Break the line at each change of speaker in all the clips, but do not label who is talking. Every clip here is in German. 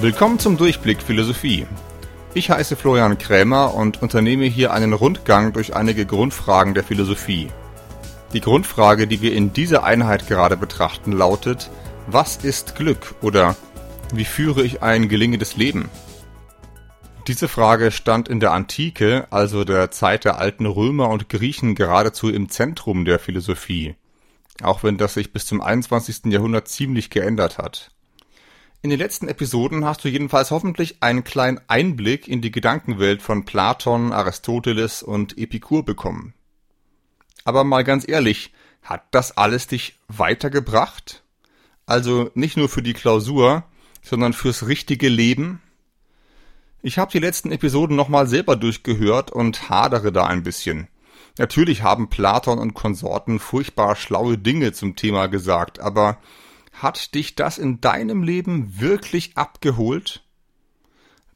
Willkommen zum Durchblick Philosophie. Ich heiße Florian Krämer und unternehme hier einen Rundgang durch einige Grundfragen der Philosophie. Die Grundfrage, die wir in dieser Einheit gerade betrachten, lautet, was ist Glück oder wie führe ich ein gelingendes Leben? Diese Frage stand in der Antike, also der Zeit der alten Römer und Griechen, geradezu im Zentrum der Philosophie, auch wenn das sich bis zum 21. Jahrhundert ziemlich geändert hat. In den letzten Episoden hast du jedenfalls hoffentlich einen kleinen Einblick in die Gedankenwelt von Platon, Aristoteles und Epikur bekommen. Aber mal ganz ehrlich, hat das alles dich weitergebracht? Also nicht nur für die Klausur, sondern fürs richtige Leben? Ich habe die letzten Episoden nochmal selber durchgehört und hadere da ein bisschen. Natürlich haben Platon und Konsorten furchtbar schlaue Dinge zum Thema gesagt, aber hat dich das in deinem Leben wirklich abgeholt?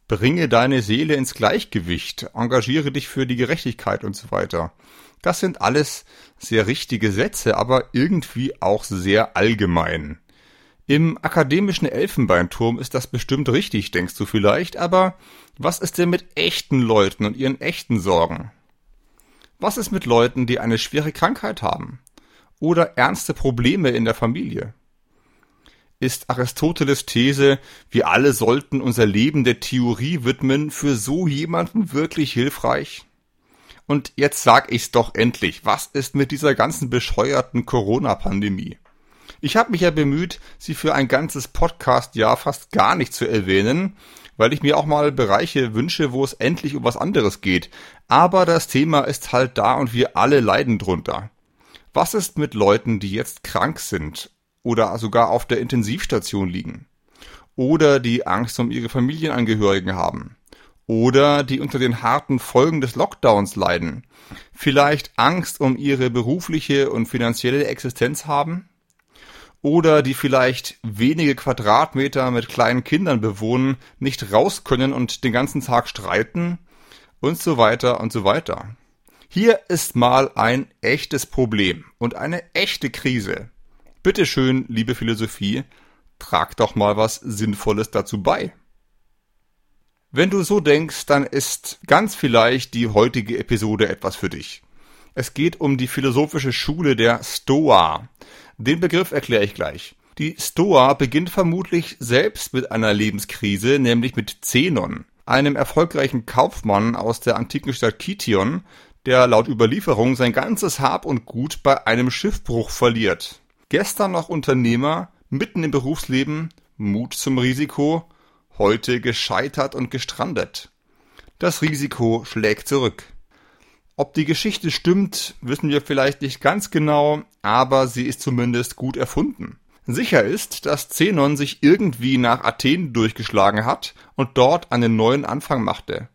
Bringe deine Seele ins Gleichgewicht, engagiere dich für die Gerechtigkeit und so weiter. Das sind alles sehr richtige Sätze, aber irgendwie auch sehr allgemein. Im akademischen Elfenbeinturm ist das bestimmt richtig, denkst du vielleicht, aber was ist denn mit echten Leuten und ihren echten Sorgen? Was ist mit Leuten, die eine schwere Krankheit haben? Oder ernste Probleme in der Familie? Ist Aristoteles These, wir alle sollten unser Leben der Theorie widmen, für so jemanden wirklich hilfreich? Und jetzt sag ich's doch endlich, was ist mit dieser ganzen bescheuerten Corona-Pandemie? Ich habe mich ja bemüht, sie für ein ganzes Podcast-Jahr fast gar nicht zu erwähnen, weil ich mir auch mal Bereiche wünsche, wo es endlich um was anderes geht. Aber das Thema ist halt da und wir alle leiden drunter. Was ist mit Leuten, die jetzt krank sind oder sogar auf der Intensivstation liegen. Oder die Angst um ihre Familienangehörigen haben. Oder die unter den harten Folgen des Lockdowns leiden, vielleicht Angst um ihre berufliche und finanzielle Existenz haben. Oder die vielleicht wenige Quadratmeter mit kleinen Kindern bewohnen, nicht raus können und den ganzen Tag streiten. Und so weiter und so weiter. Hier ist mal ein echtes Problem und eine echte Krise. Bitteschön, liebe Philosophie, trag doch mal was Sinnvolles dazu bei. Wenn du so denkst, dann ist ganz vielleicht die heutige Episode etwas für dich. Es geht um die philosophische Schule der Stoa. Den Begriff erkläre ich gleich. Die Stoa beginnt vermutlich selbst mit einer Lebenskrise, nämlich mit Zenon, einem erfolgreichen Kaufmann aus der antiken Stadt Kition, der laut Überlieferung sein ganzes Hab und Gut bei einem Schiffbruch verliert. Gestern noch Unternehmer, mitten im Berufsleben, Mut zum Risiko, heute gescheitert und gestrandet. Das Risiko schlägt zurück. Ob die Geschichte stimmt, wissen wir vielleicht nicht ganz genau, aber sie ist zumindest gut erfunden. Sicher ist, dass Zenon sich irgendwie nach Athen durchgeschlagen hat und dort einen neuen Anfang machte.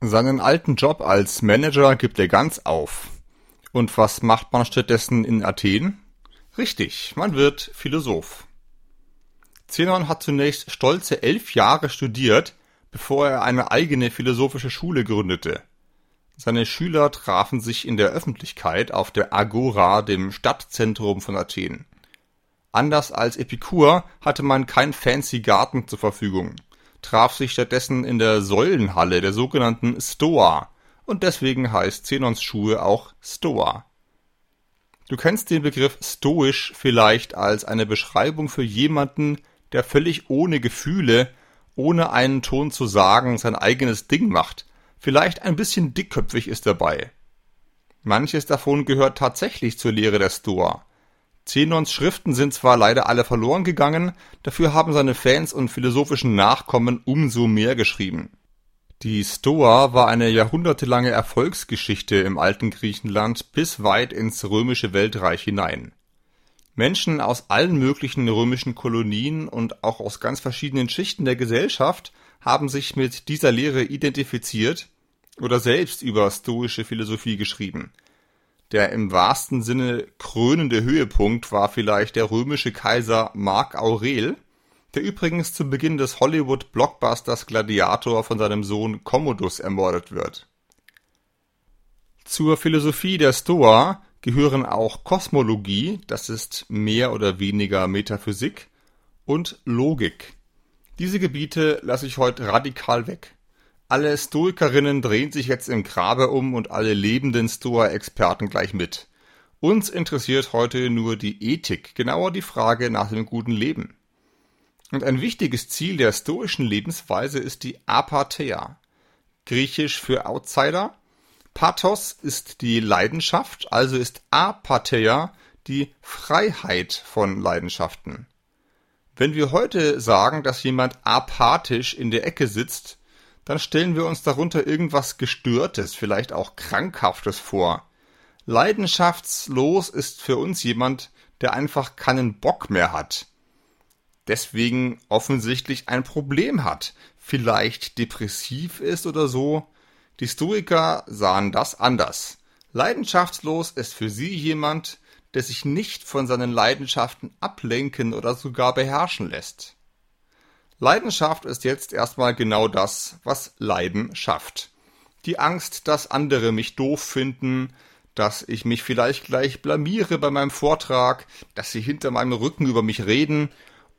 Seinen alten Job als Manager gibt er ganz auf. Und was macht man stattdessen in Athen? Richtig, man wird Philosoph. Zenon hat zunächst stolze elf Jahre studiert, bevor er eine eigene philosophische Schule gründete. Seine Schüler trafen sich in der Öffentlichkeit auf der Agora, dem Stadtzentrum von Athen. Anders als Epikur hatte man kein fancy Garten zur Verfügung, traf sich stattdessen in der Säulenhalle der sogenannten Stoa, und deswegen heißt Zenons Schule auch Stoa. Du kennst den Begriff stoisch vielleicht als eine Beschreibung für jemanden, der völlig ohne Gefühle, ohne einen Ton zu sagen, sein eigenes Ding macht. Vielleicht ein bisschen dickköpfig ist dabei. Manches davon gehört tatsächlich zur Lehre der Stoa. Zenons Schriften sind zwar leider alle verloren gegangen, dafür haben seine Fans und philosophischen Nachkommen umso mehr geschrieben. Die Stoa war eine jahrhundertelange Erfolgsgeschichte im alten Griechenland bis weit ins römische Weltreich hinein. Menschen aus allen möglichen römischen Kolonien und auch aus ganz verschiedenen Schichten der Gesellschaft haben sich mit dieser Lehre identifiziert oder selbst über stoische Philosophie geschrieben. Der im wahrsten Sinne krönende Höhepunkt war vielleicht der römische Kaiser Mark Aurel, der übrigens zu Beginn des Hollywood-Blockbusters Gladiator von seinem Sohn Commodus ermordet wird. Zur Philosophie der Stoa gehören auch Kosmologie, das ist mehr oder weniger Metaphysik, und Logik. Diese Gebiete lasse ich heute radikal weg. Alle Stoikerinnen drehen sich jetzt im Grabe um und alle lebenden Stoa-Experten gleich mit. Uns interessiert heute nur die Ethik, genauer die Frage nach dem guten Leben. Und ein wichtiges Ziel der stoischen Lebensweise ist die Apatheia. Griechisch für Outsider. Pathos ist die Leidenschaft, also ist Apatheia die Freiheit von Leidenschaften. Wenn wir heute sagen, dass jemand apathisch in der Ecke sitzt, dann stellen wir uns darunter irgendwas Gestörtes, vielleicht auch Krankhaftes vor. Leidenschaftslos ist für uns jemand, der einfach keinen Bock mehr hat. Deswegen offensichtlich ein Problem hat, vielleicht depressiv ist oder so. Die Stoiker sahen das anders. Leidenschaftslos ist für sie jemand, der sich nicht von seinen Leidenschaften ablenken oder sogar beherrschen lässt. Leidenschaft ist jetzt erstmal genau das, was Leiden schafft. Die Angst, dass andere mich doof finden, dass ich mich vielleicht gleich blamiere bei meinem Vortrag, dass sie hinter meinem Rücken über mich reden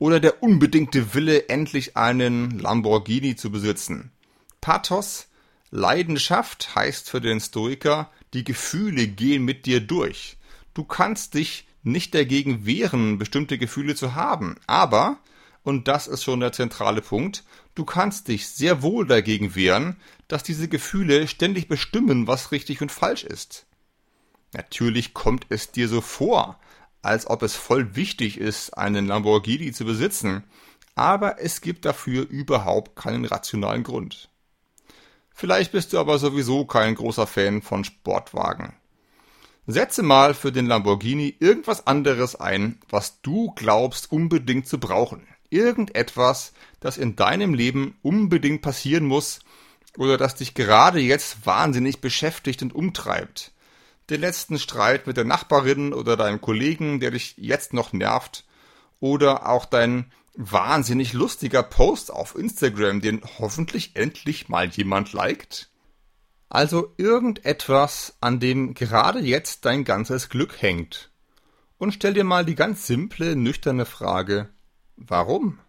oder der unbedingte Wille, endlich einen Lamborghini zu besitzen. Pathos, Leidenschaft heißt für den Stoiker, die Gefühle gehen mit dir durch. Du kannst dich nicht dagegen wehren, bestimmte Gefühle zu haben, aber und das ist schon der zentrale Punkt, du kannst dich sehr wohl dagegen wehren, dass diese Gefühle ständig bestimmen, was richtig und falsch ist. Natürlich kommt es dir so vor, als ob es voll wichtig ist, einen Lamborghini zu besitzen, aber es gibt dafür überhaupt keinen rationalen Grund. Vielleicht bist du aber sowieso kein großer Fan von Sportwagen. Setze mal für den Lamborghini irgendwas anderes ein, was du glaubst unbedingt zu brauchen irgendetwas, das in deinem Leben unbedingt passieren muss oder das dich gerade jetzt wahnsinnig beschäftigt und umtreibt. Den letzten Streit mit der Nachbarin oder deinem Kollegen, der dich jetzt noch nervt, oder auch dein wahnsinnig lustiger Post auf Instagram, den hoffentlich endlich mal jemand liked. Also irgendetwas, an dem gerade jetzt dein ganzes Glück hängt. Und stell dir mal die ganz simple, nüchterne Frage, Warum?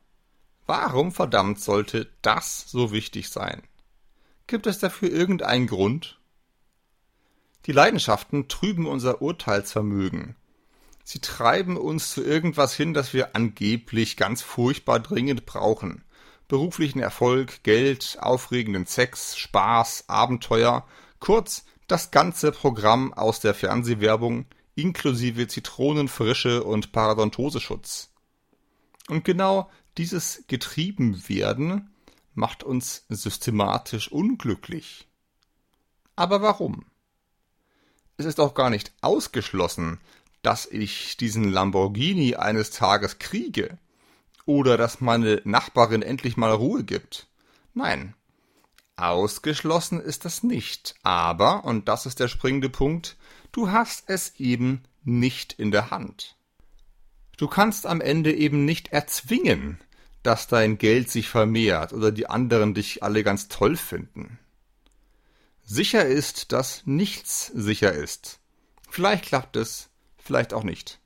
Warum verdammt sollte das so wichtig sein? Gibt es dafür irgendeinen Grund? Die Leidenschaften trüben unser Urteilsvermögen. Sie treiben uns zu irgendwas hin, das wir angeblich ganz furchtbar dringend brauchen. Beruflichen Erfolg, Geld, aufregenden Sex, Spaß, Abenteuer, kurz das ganze Programm aus der Fernsehwerbung inklusive Zitronenfrische und Parodontoseschutz. Und genau dieses Getriebenwerden macht uns systematisch unglücklich. Aber warum? Es ist auch gar nicht ausgeschlossen, dass ich diesen Lamborghini eines Tages kriege oder dass meine Nachbarin endlich mal Ruhe gibt. Nein, ausgeschlossen ist das nicht. Aber, und das ist der springende Punkt, du hast es eben nicht in der Hand. Du kannst am Ende eben nicht erzwingen, dass dein Geld sich vermehrt oder die anderen dich alle ganz toll finden. Sicher ist, dass nichts sicher ist. Vielleicht klappt es, vielleicht auch nicht.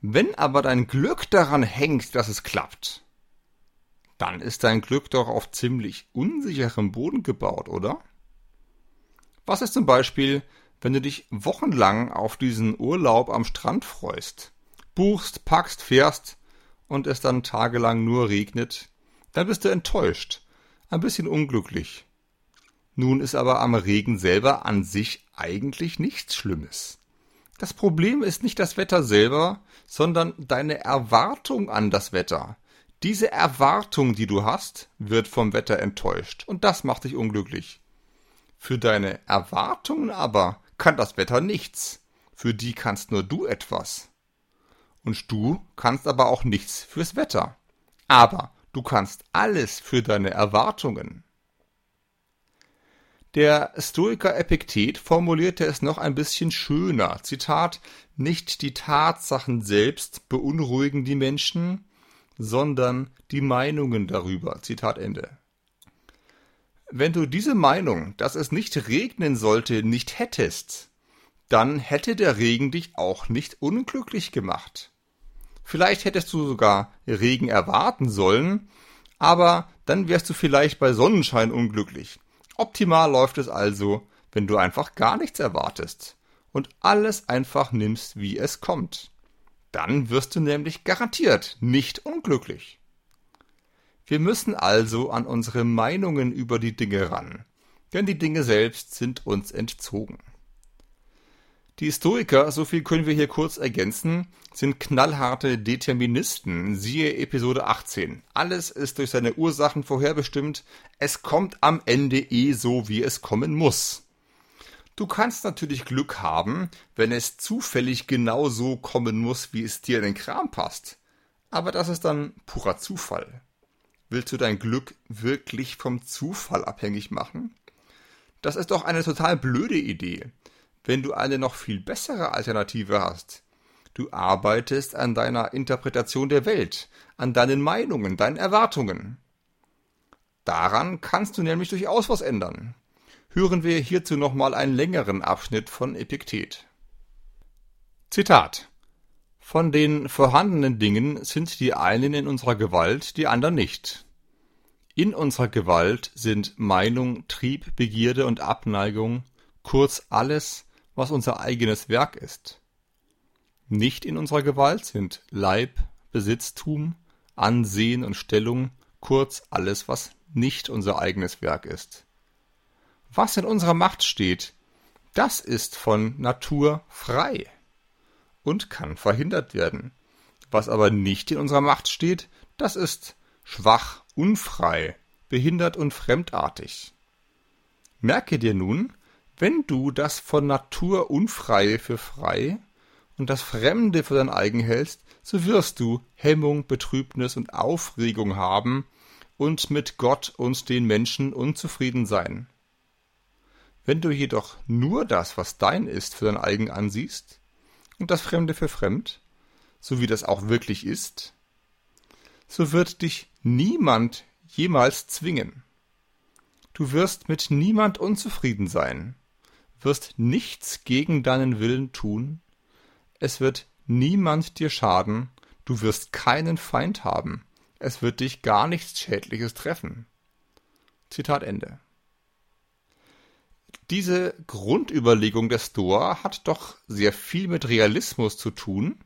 Wenn aber dein Glück daran hängt, dass es klappt, dann ist dein Glück doch auf ziemlich unsicherem Boden gebaut, oder? Was ist zum Beispiel, wenn du dich wochenlang auf diesen Urlaub am Strand freust? buchst, packst, fährst und es dann tagelang nur regnet, dann bist du enttäuscht, ein bisschen unglücklich. Nun ist aber am Regen selber an sich eigentlich nichts Schlimmes. Das Problem ist nicht das Wetter selber, sondern deine Erwartung an das Wetter. Diese Erwartung, die du hast, wird vom Wetter enttäuscht und das macht dich unglücklich. Für deine Erwartungen aber kann das Wetter nichts. Für die kannst nur du etwas. Und du kannst aber auch nichts fürs Wetter. Aber du kannst alles für deine Erwartungen. Der Stoiker Epiktet formulierte es noch ein bisschen schöner. Zitat, nicht die Tatsachen selbst beunruhigen die Menschen, sondern die Meinungen darüber. Zitat Ende. Wenn du diese Meinung, dass es nicht regnen sollte, nicht hättest, dann hätte der Regen dich auch nicht unglücklich gemacht. Vielleicht hättest du sogar Regen erwarten sollen, Aber dann wärst du vielleicht bei Sonnenschein unglücklich. Optimal läuft es also, wenn du einfach gar nichts erwartest und alles einfach nimmst, wie es kommt. Dann wirst du nämlich garantiert nicht unglücklich. Wir müssen also an unsere Meinungen über die Dinge ran, denn die Dinge selbst sind uns entzogen. Die Stoiker, so viel können wir hier kurz ergänzen, sind knallharte Deterministen, siehe Episode 18. Alles ist durch seine Ursachen vorherbestimmt, es kommt am Ende eh so, wie es kommen muss. Du kannst natürlich Glück haben, wenn es zufällig genau so kommen muss, wie es dir in den Kram passt. Aber das ist dann purer Zufall. Willst du dein Glück wirklich vom Zufall abhängig machen? Das ist doch eine total blöde Idee wenn du eine noch viel bessere Alternative hast. Du arbeitest an deiner Interpretation der Welt, an deinen Meinungen, deinen Erwartungen. Daran kannst du nämlich durchaus was ändern. Hören wir hierzu nochmal einen längeren Abschnitt von Epiktet. Zitat Von den vorhandenen Dingen sind die einen in unserer Gewalt, die anderen nicht. In unserer Gewalt sind Meinung, Trieb, Begierde und Abneigung, kurz alles, was unser eigenes Werk ist. Nicht in unserer Gewalt sind Leib, Besitztum, Ansehen und Stellung, kurz alles, was nicht unser eigenes Werk ist. Was in unserer Macht steht, das ist von Natur frei und kann verhindert werden. Was aber nicht in unserer Macht steht, das ist schwach, unfrei, behindert und fremdartig. Merke dir nun, wenn du das von Natur Unfreie für frei und das Fremde für dein eigen hältst, so wirst du Hemmung, Betrübnis und Aufregung haben und mit Gott und den Menschen unzufrieden sein. Wenn du jedoch nur das, was dein ist, für dein eigen ansiehst und das Fremde für fremd, so wie das auch wirklich ist, so wird dich niemand jemals zwingen. Du wirst mit niemand unzufrieden sein wirst nichts gegen deinen Willen tun, es wird niemand dir schaden, du wirst keinen Feind haben, es wird dich gar nichts Schädliches treffen. Zitat Ende. Diese Grundüberlegung der Stoa hat doch sehr viel mit Realismus zu tun,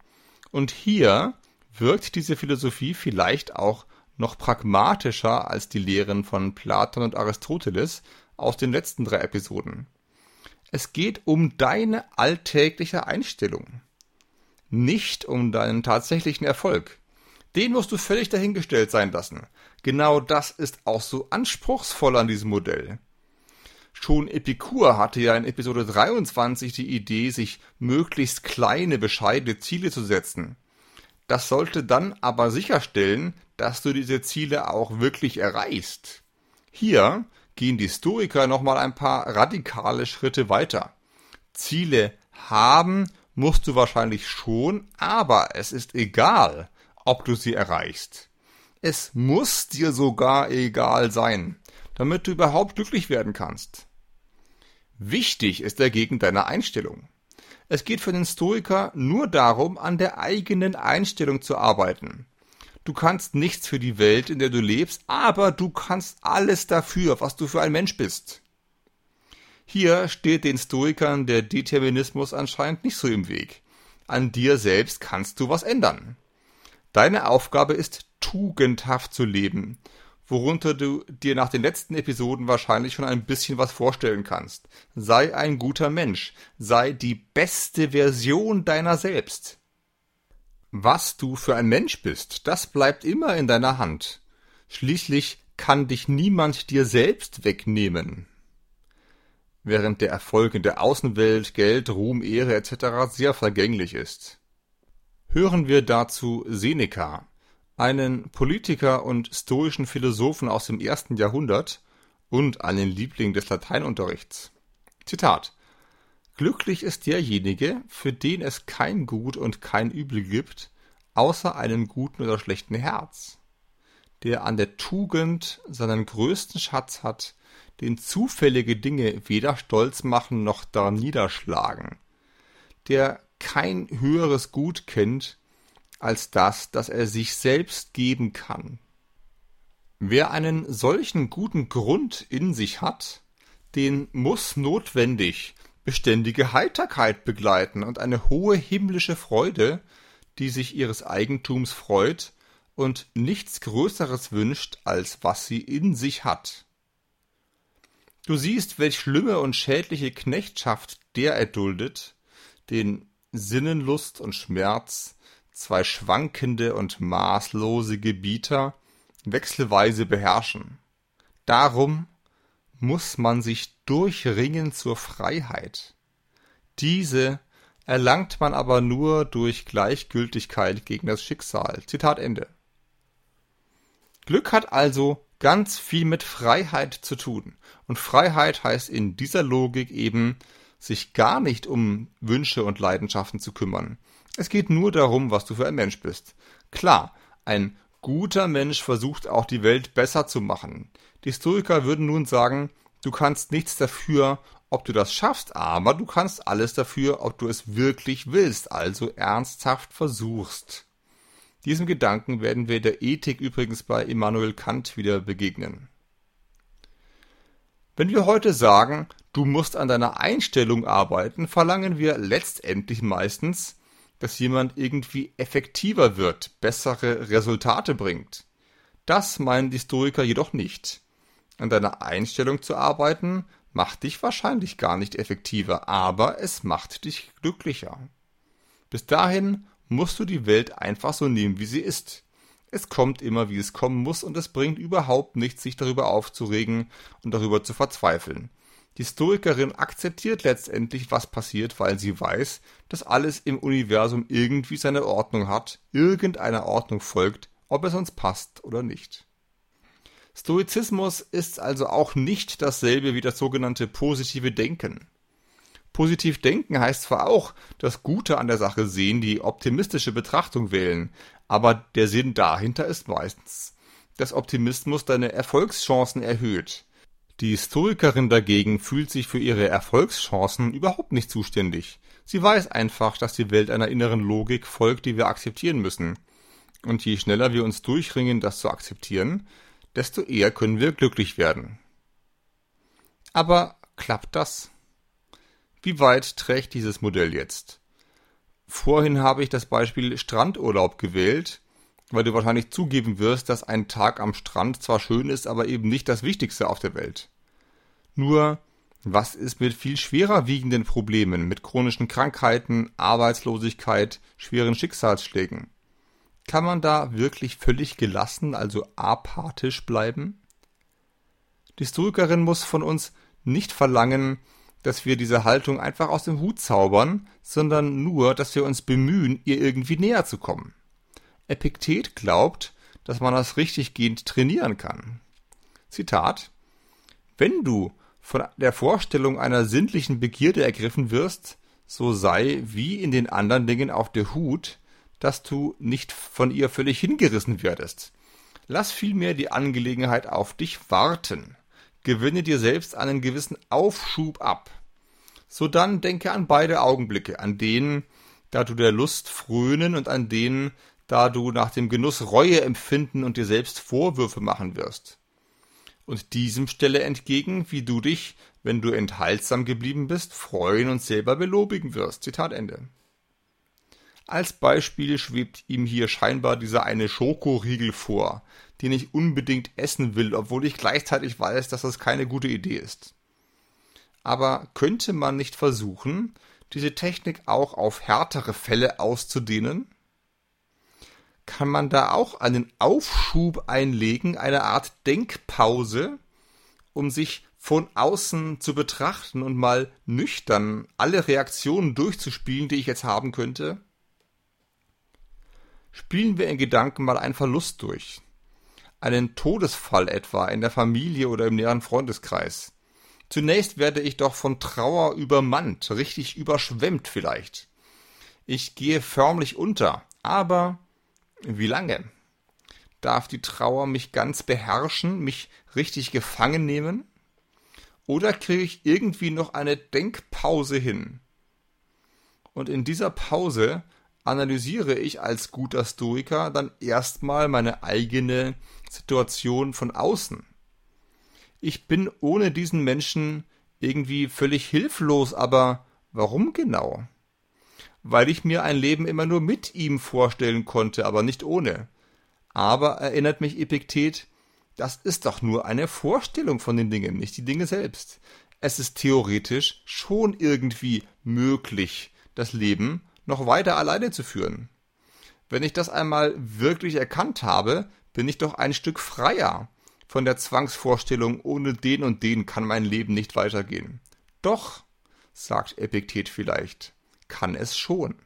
und hier wirkt diese Philosophie vielleicht auch noch pragmatischer als die Lehren von Platon und Aristoteles aus den letzten drei Episoden. Es geht um deine alltägliche Einstellung, nicht um deinen tatsächlichen Erfolg. Den musst du völlig dahingestellt sein lassen. Genau das ist auch so anspruchsvoll an diesem Modell. Schon Epikur hatte ja in Episode 23 die Idee, sich möglichst kleine, bescheidene Ziele zu setzen. Das sollte dann aber sicherstellen, dass du diese Ziele auch wirklich erreichst. Hier gehen die Stoiker nochmal ein paar radikale Schritte weiter. Ziele haben musst du wahrscheinlich schon, aber es ist egal, ob du sie erreichst. Es muss dir sogar egal sein, damit du überhaupt glücklich werden kannst. Wichtig ist dagegen deine Einstellung. Es geht für den Stoiker nur darum, an der eigenen Einstellung zu arbeiten. Du kannst nichts für die Welt, in der du lebst, aber du kannst alles dafür, was du für ein Mensch bist. Hier steht den Stoikern der Determinismus anscheinend nicht so im Weg. An dir selbst kannst du was ändern. Deine Aufgabe ist, tugendhaft zu leben, worunter du dir nach den letzten Episoden wahrscheinlich schon ein bisschen was vorstellen kannst. Sei ein guter Mensch, sei die beste Version deiner selbst. Was du für ein Mensch bist, das bleibt immer in deiner Hand. Schließlich kann dich niemand dir selbst wegnehmen. Während der Erfolg in der Außenwelt, Geld, Ruhm, Ehre etc. sehr vergänglich ist. Hören wir dazu Seneca, einen Politiker und stoischen Philosophen aus dem ersten Jahrhundert und einen Liebling des Lateinunterrichts. Zitat Glücklich ist derjenige, für den es kein Gut und kein Übel gibt, außer einem guten oder schlechten Herz, der an der Tugend seinen größten Schatz hat, den zufällige Dinge weder stolz machen noch daran niederschlagen, der kein höheres Gut kennt als das, das er sich selbst geben kann. Wer einen solchen guten Grund in sich hat, den muss notwendig beständige Heiterkeit begleiten und eine hohe himmlische Freude, die sich ihres Eigentums freut und nichts Größeres wünscht, als was sie in sich hat. Du siehst, welch schlimme und schädliche Knechtschaft der erduldet, den Sinnenlust und Schmerz, zwei schwankende und maßlose Gebieter, wechselweise beherrschen. Darum muss man sich durchringen zur Freiheit. Diese erlangt man aber nur durch Gleichgültigkeit gegen das Schicksal. Zitat Ende. Glück hat also ganz viel mit Freiheit zu tun. Und Freiheit heißt in dieser Logik eben, sich gar nicht um Wünsche und Leidenschaften zu kümmern. Es geht nur darum, was du für ein Mensch bist. Klar, ein guter Mensch versucht auch die Welt besser zu machen. Die Stoiker würden nun sagen, du kannst nichts dafür, ob du das schaffst, aber du kannst alles dafür, ob du es wirklich willst, also ernsthaft versuchst. Diesem Gedanken werden wir der Ethik übrigens bei Immanuel Kant wieder begegnen. Wenn wir heute sagen, du musst an deiner Einstellung arbeiten, verlangen wir letztendlich meistens, dass jemand irgendwie effektiver wird, bessere Resultate bringt. Das meinen die Historiker jedoch nicht. An deiner Einstellung zu arbeiten, macht dich wahrscheinlich gar nicht effektiver, aber es macht dich glücklicher. Bis dahin musst du die Welt einfach so nehmen, wie sie ist. Es kommt immer, wie es kommen muss, und es bringt überhaupt nichts, sich darüber aufzuregen und darüber zu verzweifeln. Die Stoikerin akzeptiert letztendlich, was passiert, weil sie weiß, dass alles im Universum irgendwie seine Ordnung hat, irgendeiner Ordnung folgt, ob es uns passt oder nicht. Stoizismus ist also auch nicht dasselbe wie das sogenannte positive Denken. Positiv denken heißt zwar auch das Gute an der Sache sehen, die optimistische Betrachtung wählen, aber der Sinn dahinter ist meistens, dass Optimismus deine Erfolgschancen erhöht. Die Stoikerin dagegen fühlt sich für ihre Erfolgschancen überhaupt nicht zuständig. Sie weiß einfach, dass die Welt einer inneren Logik folgt, die wir akzeptieren müssen. Und je schneller wir uns durchringen, das zu akzeptieren, desto eher können wir glücklich werden. Aber klappt das? Wie weit trägt dieses Modell jetzt? Vorhin habe ich das Beispiel Strandurlaub gewählt, weil du wahrscheinlich zugeben wirst, dass ein Tag am Strand zwar schön ist, aber eben nicht das Wichtigste auf der Welt. Nur, was ist mit viel schwerer wiegenden Problemen, mit chronischen Krankheiten, Arbeitslosigkeit, schweren Schicksalsschlägen? Kann man da wirklich völlig gelassen, also apathisch bleiben? Die Stoikerin muss von uns nicht verlangen, dass wir diese Haltung einfach aus dem Hut zaubern, sondern nur, dass wir uns bemühen, ihr irgendwie näher zu kommen. Epiktet glaubt, dass man das richtiggehend trainieren kann. Zitat Wenn du von der Vorstellung einer sinnlichen Begierde ergriffen wirst, so sei wie in den anderen Dingen auf der Hut, dass du nicht von ihr völlig hingerissen werdest. Lass vielmehr die Angelegenheit auf dich warten gewinne dir selbst einen gewissen Aufschub ab. So dann denke an beide Augenblicke, an denen, da du der Lust frönen und an denen, da du nach dem Genuss Reue empfinden und dir selbst Vorwürfe machen wirst. Und diesem stelle entgegen, wie du dich, wenn du enthaltsam geblieben bist, freuen und selber belobigen wirst. Zitat Ende. Als Beispiel schwebt ihm hier scheinbar dieser eine Schokoriegel vor, den ich unbedingt essen will, obwohl ich gleichzeitig weiß, dass das keine gute Idee ist. Aber könnte man nicht versuchen, diese Technik auch auf härtere Fälle auszudehnen? Kann man da auch einen Aufschub einlegen, eine Art Denkpause, um sich von außen zu betrachten und mal nüchtern alle Reaktionen durchzuspielen, die ich jetzt haben könnte? Spielen wir in Gedanken mal einen Verlust durch einen Todesfall etwa in der Familie oder im näheren Freundeskreis. Zunächst werde ich doch von Trauer übermannt, richtig überschwemmt vielleicht. Ich gehe förmlich unter, aber wie lange? Darf die Trauer mich ganz beherrschen, mich richtig gefangen nehmen? Oder kriege ich irgendwie noch eine Denkpause hin? Und in dieser Pause analysiere ich als guter Stoiker dann erstmal meine eigene Situation von außen. Ich bin ohne diesen Menschen irgendwie völlig hilflos, aber warum genau? Weil ich mir ein Leben immer nur mit ihm vorstellen konnte, aber nicht ohne. Aber erinnert mich Epiktet, das ist doch nur eine Vorstellung von den Dingen, nicht die Dinge selbst. Es ist theoretisch schon irgendwie möglich, das Leben noch weiter alleine zu führen. Wenn ich das einmal wirklich erkannt habe, bin ich doch ein Stück freier von der Zwangsvorstellung, ohne den und den kann mein Leben nicht weitergehen. Doch, sagt Epiktet vielleicht, kann es schon.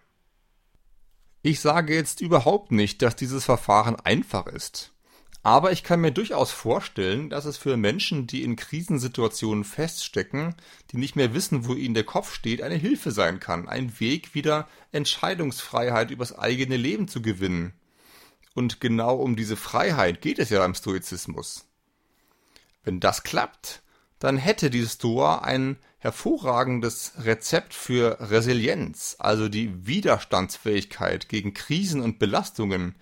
Ich sage jetzt überhaupt nicht, dass dieses Verfahren einfach ist. Aber ich kann mir durchaus vorstellen, dass es für Menschen, die in Krisensituationen feststecken, die nicht mehr wissen, wo ihnen der Kopf steht, eine Hilfe sein kann, ein Weg, wieder Entscheidungsfreiheit übers eigene Leben zu gewinnen. Und genau um diese Freiheit geht es ja beim Stoizismus. Wenn das klappt, dann hätte die Stoa ein hervorragendes Rezept für Resilienz, also die Widerstandsfähigkeit gegen Krisen und Belastungen,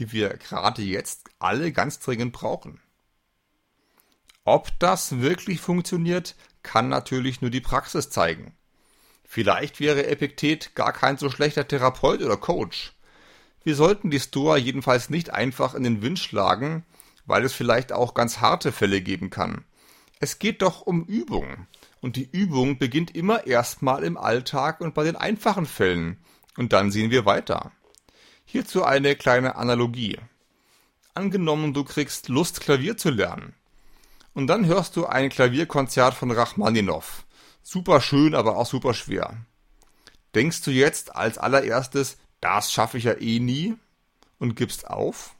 die wir gerade jetzt alle ganz dringend brauchen. Ob das wirklich funktioniert, kann natürlich nur die Praxis zeigen. Vielleicht wäre Epiktet gar kein so schlechter Therapeut oder Coach. Wir sollten die Stoa jedenfalls nicht einfach in den Wind schlagen, weil es vielleicht auch ganz harte Fälle geben kann. Es geht doch um Übung. Und die Übung beginnt immer erstmal im Alltag und bei den einfachen Fällen. Und dann sehen wir weiter. Hierzu eine kleine Analogie. Angenommen, du kriegst Lust, Klavier zu lernen. Und dann hörst du ein Klavierkonzert von Rachmaninow. Super schön, aber auch super schwer. Denkst du jetzt als allererstes, das schaffe ich ja eh nie? Und gibst auf?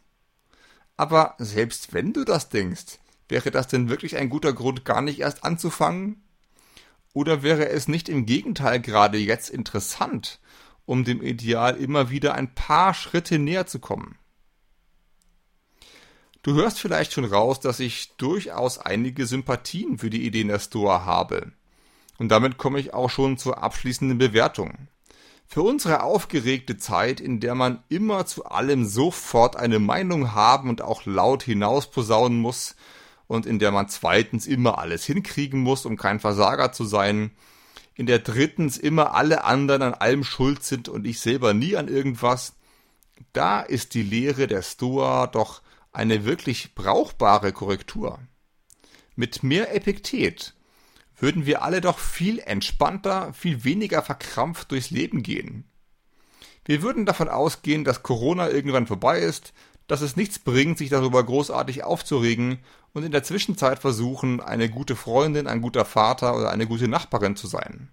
Aber selbst wenn du das denkst, wäre das denn wirklich ein guter Grund, gar nicht erst anzufangen? Oder wäre es nicht im Gegenteil gerade jetzt interessant, um dem Ideal immer wieder ein paar Schritte näher zu kommen. Du hörst vielleicht schon raus, dass ich durchaus einige Sympathien für die Ideen der Stoa habe. Und damit komme ich auch schon zur abschließenden Bewertung. Für unsere aufgeregte Zeit, in der man immer zu allem sofort eine Meinung haben und auch laut hinausposaunen muss, und in der man zweitens immer alles hinkriegen muss, um kein Versager zu sein, in der drittens immer alle anderen an allem schuld sind und ich selber nie an irgendwas, da ist die Lehre der Stoa doch eine wirklich brauchbare Korrektur. Mit mehr Epiktet würden wir alle doch viel entspannter, viel weniger verkrampft durchs Leben gehen. Wir würden davon ausgehen, dass Corona irgendwann vorbei ist, dass es nichts bringt, sich darüber großartig aufzuregen und in der Zwischenzeit versuchen, eine gute Freundin, ein guter Vater oder eine gute Nachbarin zu sein.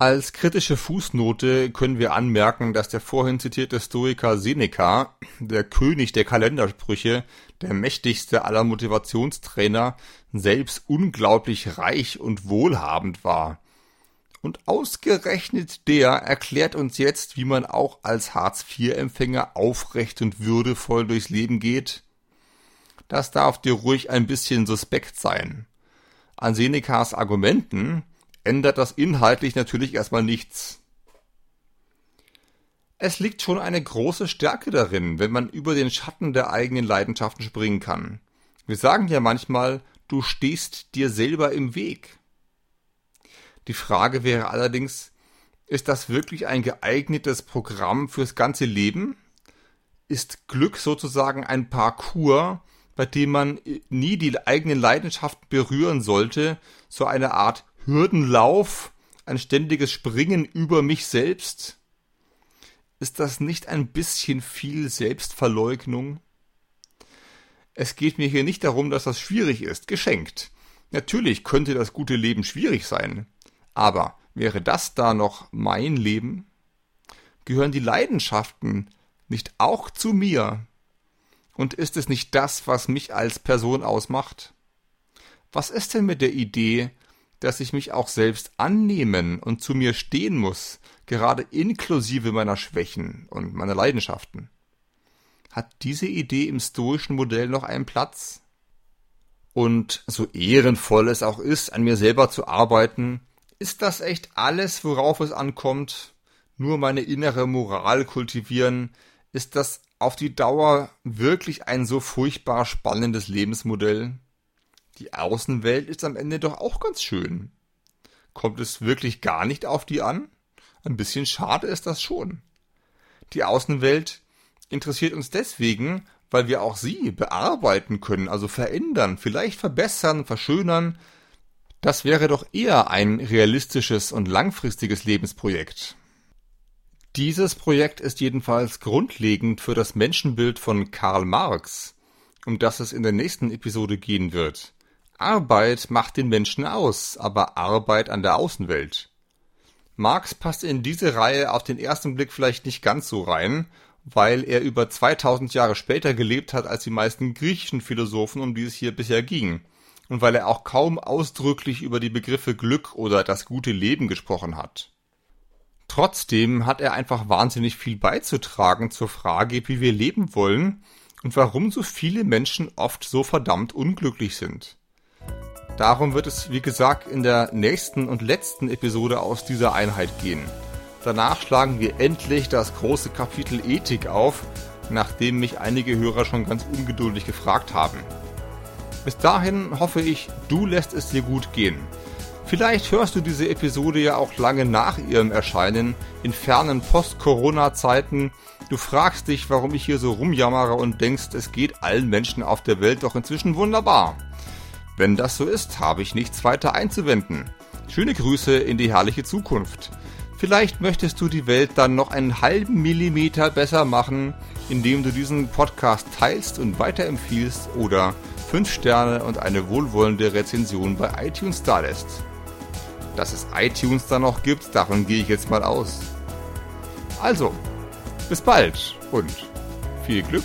Als kritische Fußnote können wir anmerken, dass der vorhin zitierte Stoiker Seneca, der König der Kalendersprüche, der mächtigste aller Motivationstrainer, selbst unglaublich reich und wohlhabend war. Und ausgerechnet der erklärt uns jetzt, wie man auch als Hartz-IV-Empfänger aufrecht und würdevoll durchs Leben geht das darf dir ruhig ein bisschen suspekt sein. An Senecas Argumenten ändert das inhaltlich natürlich erstmal nichts. Es liegt schon eine große Stärke darin, wenn man über den Schatten der eigenen Leidenschaften springen kann. Wir sagen ja manchmal, du stehst dir selber im Weg. Die Frage wäre allerdings, ist das wirklich ein geeignetes Programm fürs ganze Leben? Ist Glück sozusagen ein Parcours, bei dem man nie die eigenen Leidenschaften berühren sollte, so eine Art Hürdenlauf, ein ständiges Springen über mich selbst? Ist das nicht ein bisschen viel Selbstverleugnung? Es geht mir hier nicht darum, dass das schwierig ist, geschenkt. Natürlich könnte das gute Leben schwierig sein, aber wäre das da noch mein Leben? Gehören die Leidenschaften nicht auch zu mir? Und ist es nicht das, was mich als Person ausmacht? Was ist denn mit der Idee, dass ich mich auch selbst annehmen und zu mir stehen muss, gerade inklusive meiner Schwächen und meiner Leidenschaften? Hat diese Idee im stoischen Modell noch einen Platz? Und so ehrenvoll es auch ist, an mir selber zu arbeiten, ist das echt alles, worauf es ankommt? nur meine innere Moral kultivieren, ist das auf die Dauer wirklich ein so furchtbar spannendes Lebensmodell? Die Außenwelt ist am Ende doch auch ganz schön. Kommt es wirklich gar nicht auf die an? Ein bisschen schade ist das schon. Die Außenwelt interessiert uns deswegen, weil wir auch sie bearbeiten können, also verändern, vielleicht verbessern, verschönern. Das wäre doch eher ein realistisches und langfristiges Lebensprojekt. Dieses Projekt ist jedenfalls grundlegend für das Menschenbild von Karl Marx, um das es in der nächsten Episode gehen wird. Arbeit macht den Menschen aus, aber Arbeit an der Außenwelt. Marx passt in diese Reihe auf den ersten Blick vielleicht nicht ganz so rein, weil er über 2000 Jahre später gelebt hat als die meisten griechischen Philosophen, um die es hier bisher ging, und weil er auch kaum ausdrücklich über die Begriffe Glück oder das gute Leben gesprochen hat. Trotzdem hat er einfach wahnsinnig viel beizutragen zur Frage, wie wir leben wollen und warum so viele Menschen oft so verdammt unglücklich sind. Darum wird es, wie gesagt, in der nächsten und letzten Episode aus dieser Einheit gehen. Danach schlagen wir endlich das große Kapitel Ethik auf, nachdem mich einige Hörer schon ganz ungeduldig gefragt haben. Bis dahin hoffe ich, du lässt es dir gut gehen. Vielleicht hörst du diese Episode ja auch lange nach ihrem Erscheinen, in fernen Post-Corona-Zeiten. Du fragst dich, warum ich hier so rumjammere und denkst, es geht allen Menschen auf der Welt doch inzwischen wunderbar. Wenn das so ist, habe ich nichts weiter einzuwenden. Schöne Grüße in die herrliche Zukunft. Vielleicht möchtest du die Welt dann noch einen halben Millimeter besser machen, indem du diesen Podcast teilst und weiterempfiehlst oder 5 Sterne und eine wohlwollende Rezension bei iTunes dalässt. Dass es iTunes da noch gibt, davon gehe ich jetzt mal aus. Also, bis bald und viel Glück